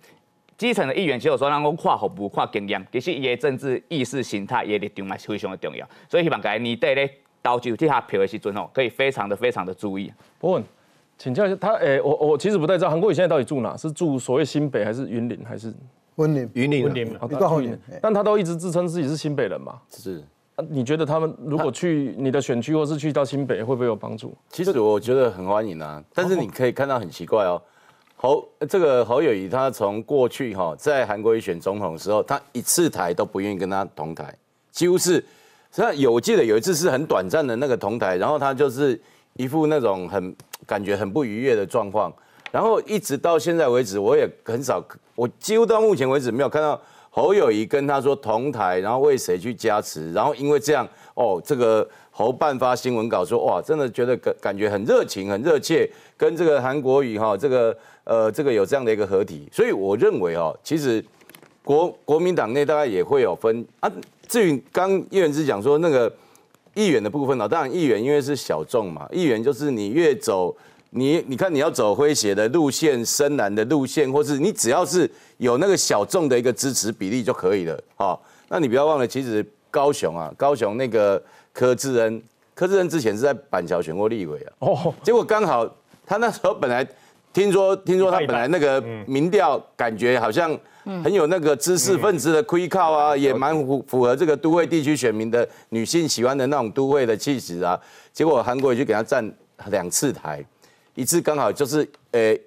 基层的议员其实有时候让我跨好不跨经验，其实伊的政治意识形态也立场嘛是非常的重要。所以希望各位年底咧投就替他票的时阵哦，可以非常的非常的注意。不问，请教一下他，诶、我我其实不太知道韩国瑜现在到底住哪，是住所谓新北还是云林还是？云林云，林云林但他都一直自称自己是新北人嘛？是。啊你觉得他们如果去你的选区，或是去到新北，会不会有帮助？其实我觉得很欢迎啊，但是你可以看到很奇怪哦，侯这个侯友谊他从过去哈、在韩国瑜选总统的时候，他一次台都不愿意跟他同台，几乎是，实际上有我记得有一次是很短暂的那个同台，然后他就是一副那种很感觉很不愉悦的状况，然后一直到现在为止，我也很少，我几乎到目前为止没有看到侯友谊跟他说同台，然后为谁去加持，然后因为这样哦，这个侯办发新闻稿说哇，真的觉得感感觉很热情、很热切，跟这个韩国瑜哈、这个呃这个有这样的一个合体，所以我认为哦，其实国国民党内大概也会有分啊。至于刚叶元之讲说那个议员的部分呢、当然议员因为是小众嘛，议员就是你越走。你你看，你要走诙谐的路线、深蓝的路线，或是你只要是有那个小众的一个支持比例就可以了，好、那你不要忘了，其实高雄啊，高雄那个柯志恩，柯志恩之前是在板桥选过立委啊，哦，结果刚好他那时候本来听说听说他本来那个民调感觉好像很有那个知识分子的亏靠啊，也蛮符符合这个都会地区选民的女性喜欢的那种都会的气质啊，结果韩国瑜就给他站两次台。一次刚好就是呃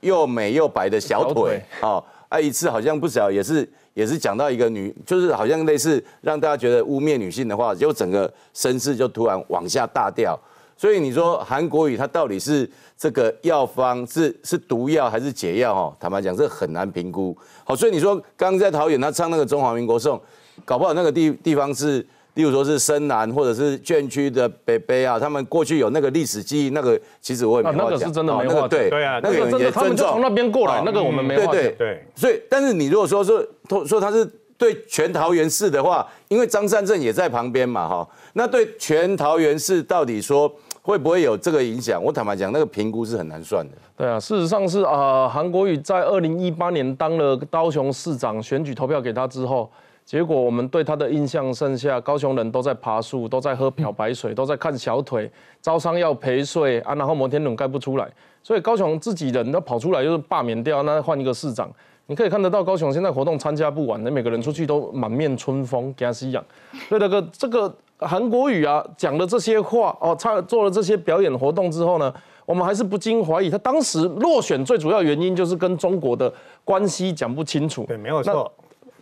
又美又白的小腿哦，啊一次好像不小也是也是讲到一个女，就是好像类似让大家觉得污蔑女性的话，就整个声势就突然往下大掉。所以你说韩国语它到底是这个药方是是毒药还是解药？哈，坦白讲这很难评估。好，所以你说刚刚在桃园他唱那个中华民国颂，搞不好那个地地方是。例如说是深南或者是眷区的北北啊，他们过去有那个历史记忆，那个其实我也没话讲。啊那个是真的没哦那个话讲对对啊那个有人也他们就从那边过来哦那个我们没话讲对对对所以，但是你如果说说说他是对全桃园市的话，因为张善政也在旁边嘛，哈，那对全桃园市到底说会不会有这个影响？我坦白讲，那个评估是很难算的。对啊，事实上是啊，韩国瑜在二零一八年当了高雄市长，选举投票给他之后，结果我们对他的印象剩下高雄人都在爬树，都在喝漂白水，都在看小腿，招商要赔税啊，然后摩天轮盖不出来，所以高雄自己人都跑出来就是罢免掉，那换一个市长。你可以看得到高雄现在活动参加不完，那每个人出去都满面春风，给他吸氧。所以那个这个韩国瑜啊讲了这些话哦，他做了这些表演活动之后呢，我们还是不禁怀疑他当时落选最主要原因就是跟中国的关系讲不清楚。对，没有错。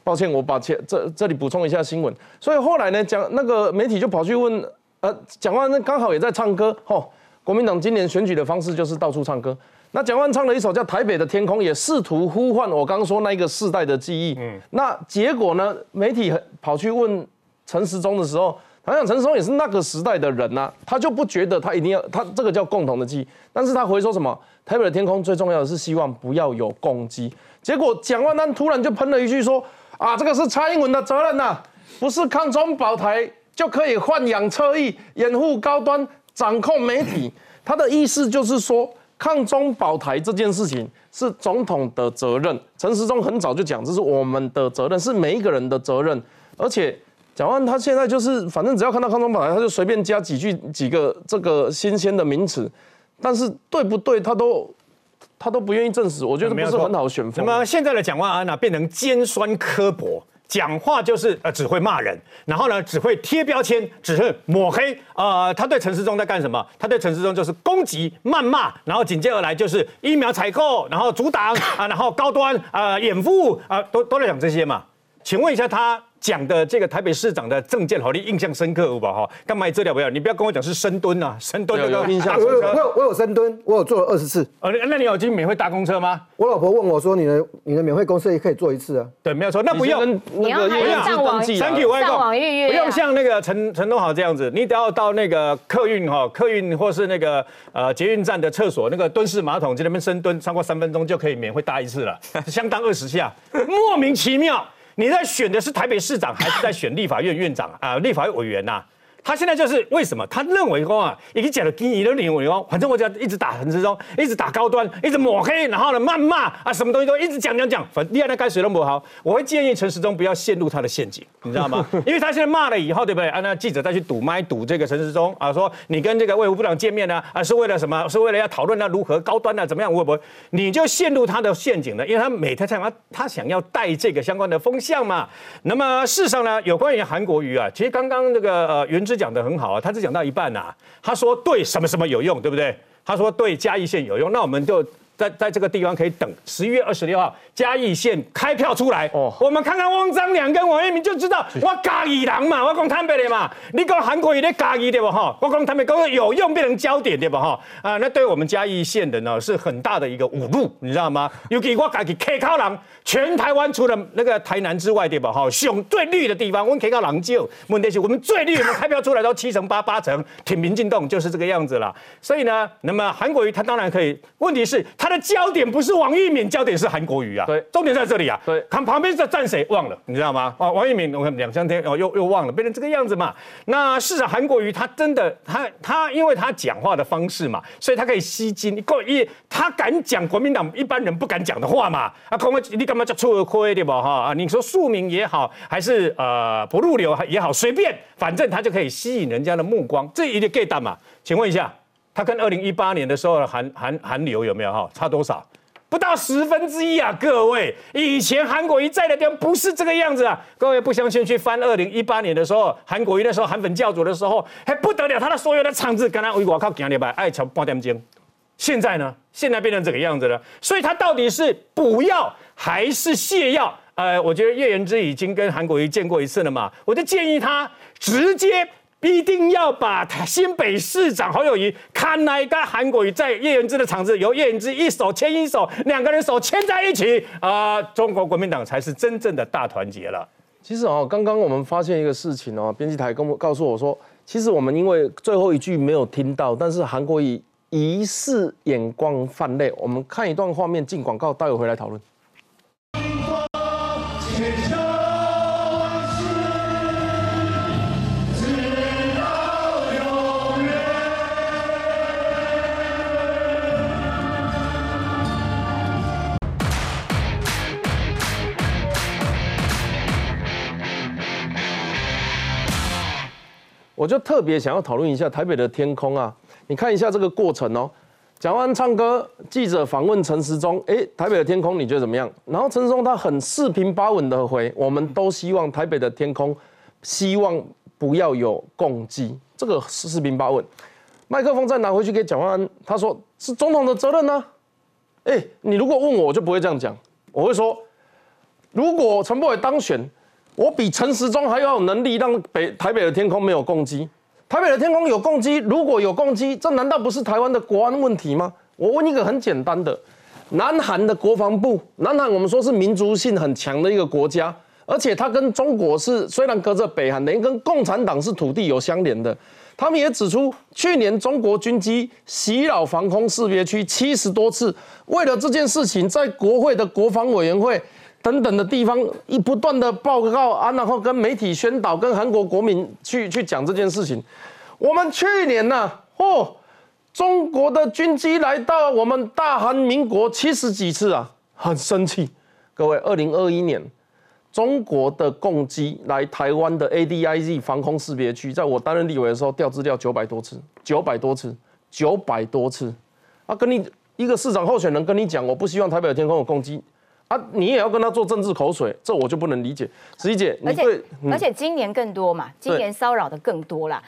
抱歉，我把这这这里补充一下新闻。所以后来呢，讲那个媒体就跑去问，呃，蒋万安刚好也在唱歌，吼，国民党今年选举的方式就是到处唱歌。那蒋万唱了一首叫《台北的天空》，也试图呼唤我刚刚说那一个世代的记忆。嗯，那结果呢，媒体跑去问陈时中的时候，好像陈时中也是那个时代的人呐、他就不觉得他一定要他这个叫共同的记忆，但是他回说什么？台北的天空最重要的是希望不要有攻击。结果蒋万安突然就喷了一句说。啊，这个是蔡英文的责任呐、不是抗中保台就可以豢养侧翼、掩护高端、掌控媒体。他的意思就是说，抗中保台这件事情是总统的责任。陈时中很早就讲，这是我们的责任，是每一个人的责任。而且蒋万他现在就是，反正只要看到康中保台，他就随便加几句几个这个新鲜的名词，但是对不对，他都。他都不愿意证实，我觉得不是很好选风。那么现在的蒋万安呢、变成尖酸刻薄，讲话就是呃只会骂人，然后呢只会贴标签，只会抹黑。呃，他对陈世忠在干什么？他对陈世忠就是攻击、谩骂，然后紧接而来就是疫苗采购，然后阻挡啊，然后高端啊、掩护啊，都都在讲这些嘛。请问一下他。讲的这个台北市长的证件，好，你印象深刻有吧？哈，干嘛这了不要？你不要跟我讲是深蹲啊，深蹲那个印象。我有我有我有深蹲，我有做了二十次。呃，那你有去免费搭公车吗？我老婆问我说：“你的你的免费公车也可以坐一次啊？”对，没有错，那不用。你要上网，Thank you，上网预约，不用像那个陈陈东豪这样子，你只要到那个客运哈，客运或是那个呃捷运站的厕所那个蹲式马桶，在那边深蹲超过三分钟就可以免费搭一次了，相当二十下，莫名其妙。你在选的是台北市长，还是在选立法院院长啊？立法院委员呐？他现在就是为什么？他认为说啊，已经讲了经营的领域哦，反正我只要一直打陈时中，一直打高端，一直抹黑，然后呢谩骂啊，什么东西都一直讲讲讲。反正厉害的该水都不好。我会建议陈时中不要陷入他的陷阱，你知道吗？因为他现在骂了以后，对不对？啊，那记者再去堵麦堵这个陈时中啊，说你跟这个卫福部长见面呢啊，是为了什么？是为了要讨论那如何高端呢？怎么样？会不会你就陷入他的陷阱了？因为他每天想他他想要带这个相关的风向嘛。那么事实上呢，有关于韩国瑜啊，其实刚刚那个呃袁讲的很好啊，他。只讲到一半呐，他说对什么什么有用，对不对？他说对嘉义县有用，那我们就。在在这个地方可以等十一月二十六号嘉义县开票出来，哦，我们看看汪章良跟王彦明就知道我嘉义人嘛，我讲坦白的嘛，你讲韩国瑜的嘉义对不哈？我讲坦白讲有用变成焦点对不哈？啊，那对我们嘉义县的呢是很大的一个侮辱，你知道吗？尤其我家己 K 靠人，全台湾除了那个台南之外对吧？哈，熊最绿的地方，我们 K 靠人就问题是我们最绿，我们开票出来都七成八八成，挺民进动就是这个样子了。所以呢，那么韩国瑜他当然可以，问题是。他的焦点不是王玉敏，焦点是韩国瑜啊。对，重点在这里啊。对，看旁边在站谁忘了，你知道吗？啊，王玉敏，我看两三天哦，又又忘了，变成这个样子嘛。那事实韩国瑜他真的，他他因为他讲话的方式嘛，所以他可以吸金。够一，他敢讲国民党一般人不敢讲的话嘛。啊，你干嘛叫出亏对吧？哈啊，你说庶民也好，还是呃不入流也好，随便，反正他就可以吸引人家的目光。这一定 get 到嘛？请问一下。他跟二零一八年的时候的韩韩韩流有没有哈差多少？不到十分之一啊！各位，以前韩国瑜在的地方不是这个样子啊！各位不相信去翻二零一八年的时候，韩国瑜那时候韩粉教主的时候还不得了，他的所有的场子，刚刚我靠，讲礼拜爱抢半点钟。现在呢？现在变成这个样子了。所以他到底是补药还是泻药？呃，我觉得叶元之已经跟韩国瑜见过一次了嘛，我就建议他直接。一定要把新北市长侯友谊看来跟韩国瑜在叶元之的场子，由叶元之一手牵一手，两个人手牵在一起啊！中国国民党才是真正的大团结了。其实哦，刚刚我们发现一个事情哦，编辑台跟我告诉我说，其实我们因为最后一句没有听到，但是韩国瑜疑似眼光泛泪。我们看一段画面进广告，待会回来讨论。我就特别想要讨论一下台北的天空啊！你看一下这个过程哦。讲完唱歌，记者访问陈时中，哎，台北的天空你觉得怎么样？然后陈时中他很四平八稳的回，我们都希望台北的天空，希望不要有共击，这个四平八稳。麦克风再拿回去给蒋万安，他说是总统的责任呢。哎，你如果问我，我就不会这样讲，我会说，如果陈柏伟当选。我比陈时中还要有能力让北台北的天空没有攻击，台北的天空有攻击，如果有攻击，这难道不是台湾的国安问题吗？我问一个很简单的，南韩的国防部，南韩我们说是民族性很强的一个国家，而且它跟中国是虽然隔着北韩，等于跟共产党是土地有相连的，他们也指出，去年中国军机袭扰防空识别区七十多次，为了这件事情，在国会的国防委员会。等等的地方一不断的报告啊，然后跟媒体宣导，跟韩国国民去去讲这件事情。我们去年呢，哦，中国的军机来到我们大韩民国七十几次啊，很生气。各位，二零二一年中国的共机来台湾的 ADIZ 防空识别区，在我担任立委的时候调资料九百多次，九百多次，九百多次。啊，跟你一个市长候选人跟你讲，我不希望台北的天空有攻击。啊，你也要跟他做政治口水，这我就不能理解。十一姐，而且而且今年更多嘛，今年骚扰的更多啦。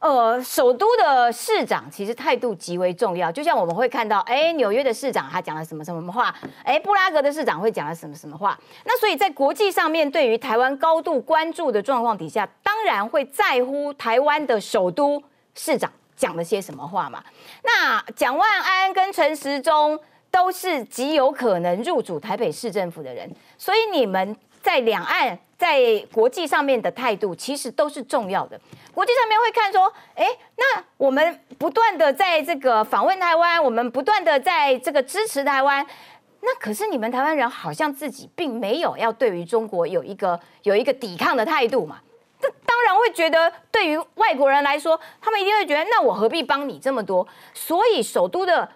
呃，首都的市长其实态度极为重要，就像我们会看到，哎，纽约的市长他讲了什么什么话，哎，布拉格的市长会讲了什么什么话。那所以在国际上面对于台湾高度关注的状况底下，当然会在乎台湾的首都市长讲了些什么话嘛。那蒋万安跟陈时中都是极有可能入主台北市政府的人，所以你们在两岸。在国际上面的态度其实都是重要的。国际上面会看说，哎，那我们不断的在这个访问台湾，我们不断的在这个支持台湾，那可是你们台湾人好像自己并没有要对于中国有一个有一个抵抗的态度嘛？这当然会觉得，对于外国人来说，他们一定会觉得，那我何必帮你这么多？所以首都的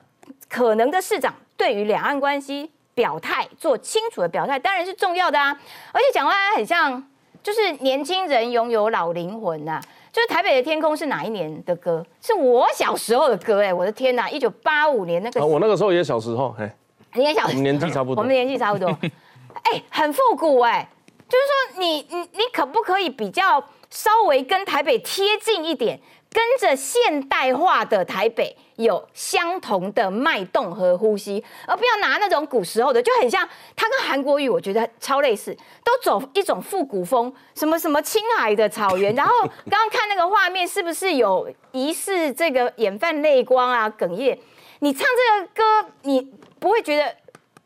可能的市长对于两岸关系。表态做清楚的表态当然是重要的啊，而且蒋万安很像，就是年轻人拥有老灵魂呐。就是台北的天空是哪一年的歌？是我小时候的歌哎，我的天呐，一九八五年那个。我那个时候也小时候，哎，你也小，我们年纪差不多，我们年纪差不多，哎，很复古哎，就是说你你你可不可以比较稍微跟台北贴近一点？跟着现代化的台北有相同的脉动和呼吸，而不要拿那种古时候的，就很像他跟韩国语，我觉得超类似，都走一种复古风，什么什么青海的草原。然后刚刚看那个画面，是不是有疑似这个眼泛泪光啊，哽咽？你唱这个歌，你不会觉得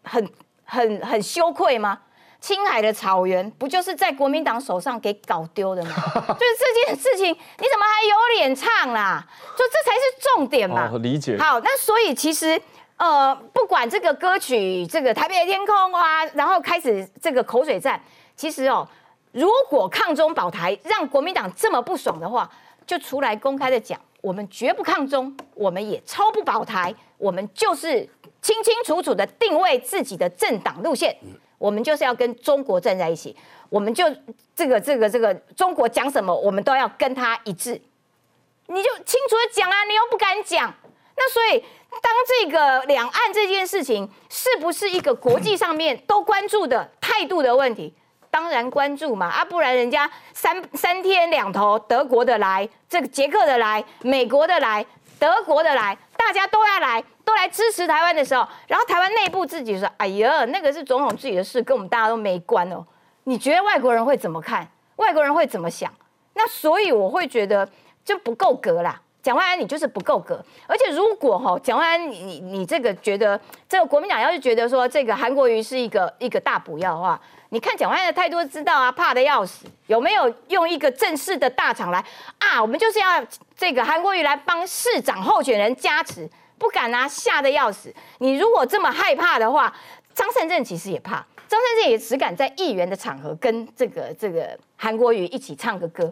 很很很羞愧吗？青海的草原不就是在国民党手上给搞丢的吗？就是这件事情，你怎么还有脸唱啦？就这才是重点嘛。理解。好，那所以其实呃，不管这个歌曲，这个台北的天空啊，然后开始这个口水战，其实哦，如果抗中保台让国民党这么不爽的话，就出来公开的讲，我们绝不抗中，我们也超不保台，我们就是清清楚楚的定位自己的政党路线。我们就是要跟中国站在一起，我们就这个这个这个中国讲什么，我们都要跟他一致。你就清楚的讲啊，你又不敢讲，那所以当这个两岸这件事情是不是一个国际上面都关注的态度的问题？当然关注嘛，啊，不然人家三三天两头，德国的来，这个捷克的来，美国的来，德国的来，大家都要来。都来支持台湾的时候，然后台湾内部自己说：“哎呀，那个是总统自己的事，跟我们大家都没关哦。”你觉得外国人会怎么看？外国人会怎么想？那所以我会觉得就不够格啦。蒋万安，你就是不够格。而且如果哈，蒋万安，你你你这个觉得这个国民党要是觉得说这个韩国瑜是一个一个大补药的话，你看蒋万安的态度知道啊，怕的要死。有没有用一个正式的大厂来啊？我们就是要这个韩国瑜来帮市长候选人加持。不敢啊，吓得要死！你如果这么害怕的话，张善政其实也怕。张善政也只敢在议员的场合跟这个这个韩国瑜一起唱个歌，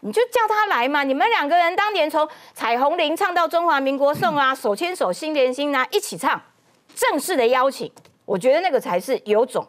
你就叫他来嘛。你们两个人当年从《彩虹铃》唱到《中华民国颂》啊，手牵手心连心啊，一起唱，正式的邀请，我觉得那个才是有种。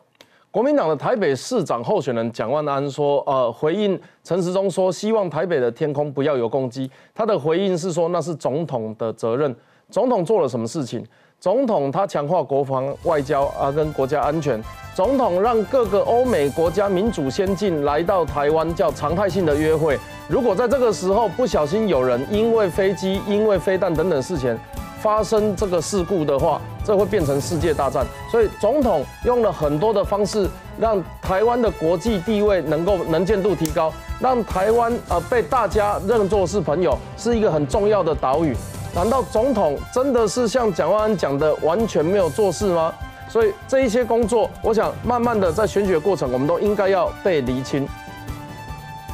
国民党的台北市长候选人蒋万安说，呃，回应陈时中说，希望台北的天空不要有攻击。他的回应是说，那是总统的责任。总统做了什么事情？总统他强化国防外交啊，跟国家安全。总统让各个欧美国家民主先进来到台湾，叫常态性的约会。如果在这个时候不小心有人因为飞机、因为飞弹等等事情发生这个事故的话，这会变成世界大战。所以总统用了很多的方式，让台湾的国际地位能够能见度提高，让台湾呃被大家认作是朋友，是一个很重要的岛屿。难道总统真的是像蒋万安讲的完全没有做事吗？所以这一些工作，我想慢慢的在选举的过程，我们都应该要被厘清。